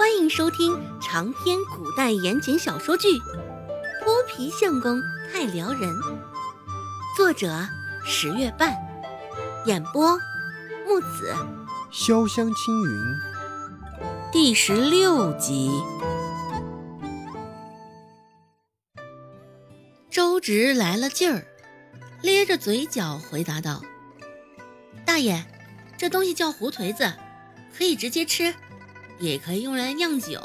欢迎收听长篇古代言情小说剧《泼皮相公太撩人》，作者十月半，演播木子潇湘青云，第十六集。周直来了劲儿，咧着嘴角回答道：“大爷，这东西叫胡颓子，可以直接吃。”也可以用来酿酒。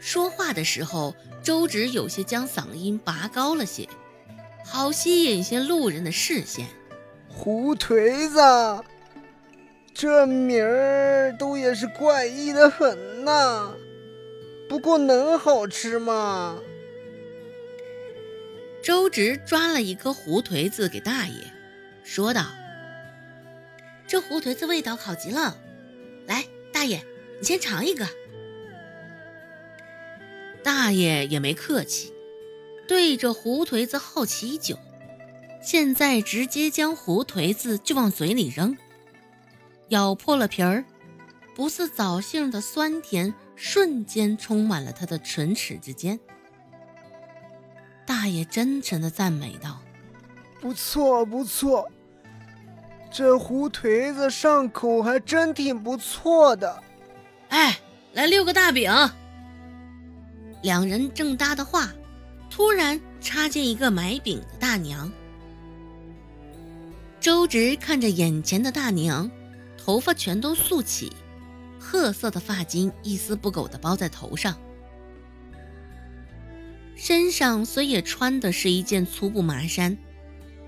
说话的时候，周芷有些将嗓音拔高了些，好吸引些路人的视线。胡颓子，这名儿都也是怪异的很呐。不过能好吃吗？周直抓了一颗胡颓子给大爷，说道：“这胡颓子味道好极了。”大爷，你先尝一个。大爷也没客气，对着胡颓子好奇已久，现在直接将胡颓子就往嘴里扔，咬破了皮儿，不似枣杏的酸甜瞬间充满了他的唇齿之间。大爷真诚的赞美道：“不错，不错。”这胡颓子上口还真挺不错的，哎，来六个大饼。两人正搭的话，突然插进一个买饼的大娘。周直看着眼前的大娘，头发全都竖起，褐色的发巾一丝不苟的包在头上，身上虽也穿的是一件粗布麻衫，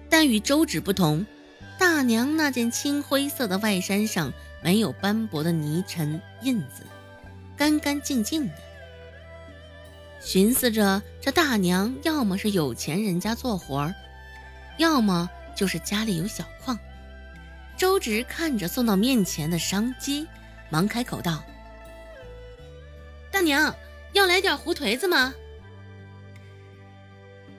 但与周芷不同。大娘那件青灰色的外衫上没有斑驳的泥尘印子，干干净净的。寻思着，这大娘要么是有钱人家做活儿，要么就是家里有小矿。周直看着送到面前的商机，忙开口道：“大娘，要来点胡颓子吗？”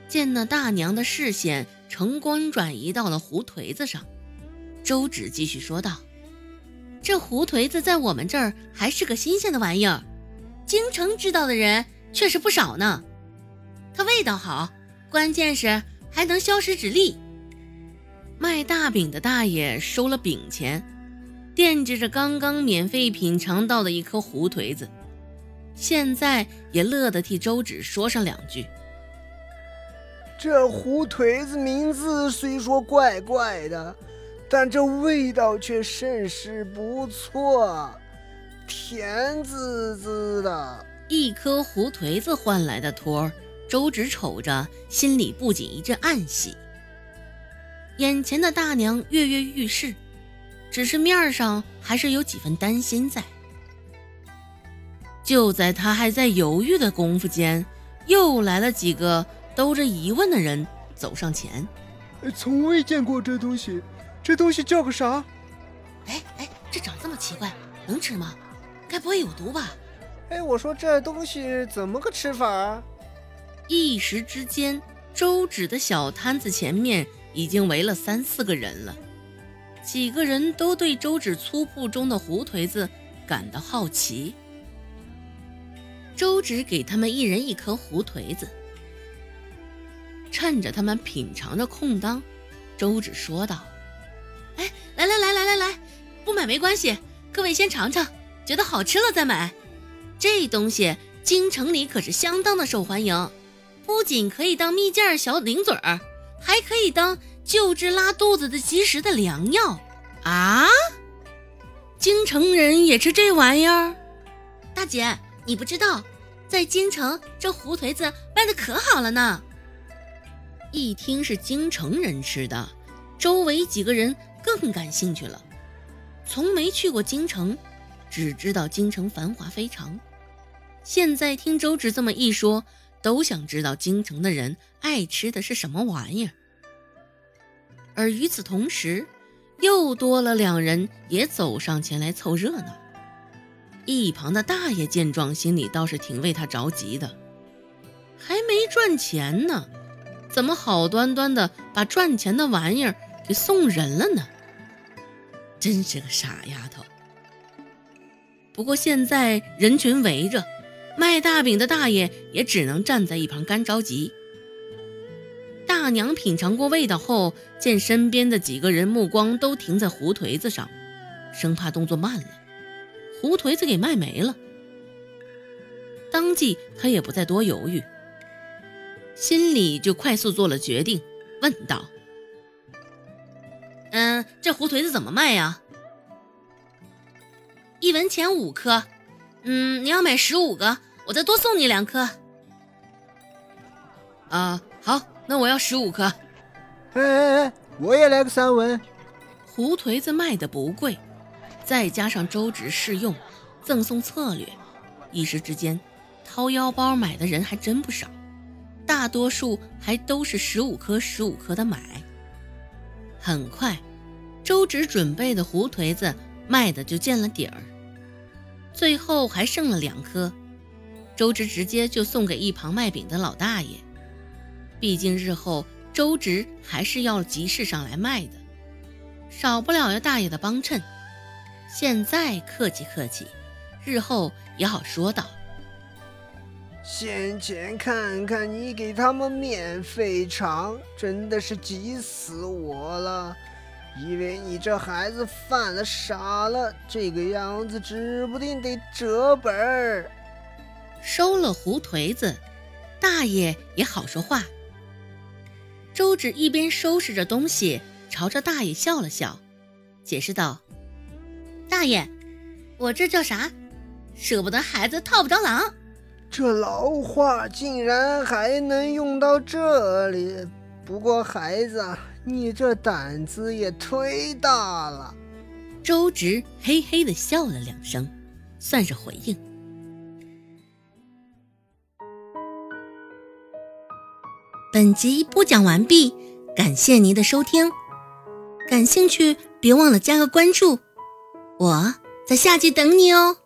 见那大娘的视线。成功转移到了胡颓子上，周芷继续说道：“这胡颓子在我们这儿还是个新鲜的玩意儿，京城知道的人却是不少呢。它味道好，关键是还能消食止痢。”卖大饼的大爷收了饼钱，惦记着刚刚免费品尝到的一颗胡颓子，现在也乐得替周芷说上两句。这胡颓子名字虽说怪怪的，但这味道却甚是不错，甜滋滋的。一颗胡颓子换来的托儿，周芷瞅着，心里不仅一阵暗喜。眼前的大娘跃跃欲试，只是面上还是有几分担心在。就在他还在犹豫的功夫间，又来了几个。兜着疑问的人走上前，从未见过这东西，这东西叫个啥？哎哎，这长这么奇怪，能吃吗？该不会有毒吧？哎，我说这东西怎么个吃法？一时之间，周芷的小摊子前面已经围了三四个人了，几个人都对周芷粗铺中的胡颓子感到好奇。周芷给他们一人一颗胡颓子。趁着他们品尝的空当，周芷说道：“哎，来来来来来来，不买没关系，各位先尝尝，觉得好吃了再买。这东西京城里可是相当的受欢迎，不仅可以当蜜饯小零嘴儿，还可以当救治拉肚子的及时的良药啊！京城人也吃这玩意儿？大姐，你不知道，在京城这胡颓子卖的可好了呢。”一听是京城人吃的，周围几个人更感兴趣了。从没去过京城，只知道京城繁华非常。现在听周芷这么一说，都想知道京城的人爱吃的是什么玩意儿。而与此同时，又多了两人也走上前来凑热闹。一旁的大爷见状，心里倒是挺为他着急的，还没赚钱呢。怎么好端端的把赚钱的玩意儿给送人了呢？真是个傻丫头。不过现在人群围着，卖大饼的大爷也只能站在一旁干着急。大娘品尝过味道后，见身边的几个人目光都停在胡颓子上，生怕动作慢了，胡颓子给卖没了。当即他也不再多犹豫，心里就快速做了决定，问道：“嗯，这胡颓子怎么卖呀？”一文钱五颗，嗯，你要买十五个，我再多送你两颗。啊，好，那我要十五颗。哎哎哎，我也来个三文。胡颓子卖的不贵，再加上周芷试用，赠送策略，一时之间，掏腰包买的人还真不少，大多数还都是十五颗十五颗的买。很快，周芷准备的胡颓子。卖的就见了底儿，最后还剩了两颗，周直直接就送给一旁卖饼的老大爷。毕竟日后周直还是要集市上来卖的，少不了要大爷的帮衬。现在客气客气，日后也好说道。先前看看你给他们免费尝，真的是急死我了。以为你这孩子犯了傻了，这个样子指不定得折本儿。收了胡颓子，大爷也好说话。周芷一边收拾着东西，朝着大爷笑了笑，解释道：“大爷，我这叫啥？舍不得孩子套不着狼。这老话竟然还能用到这里。不过孩子。”你这胆子也忒大了！周直嘿嘿的笑了两声，算是回应。本集播讲完毕，感谢您的收听。感兴趣别忘了加个关注，我在下集等你哦。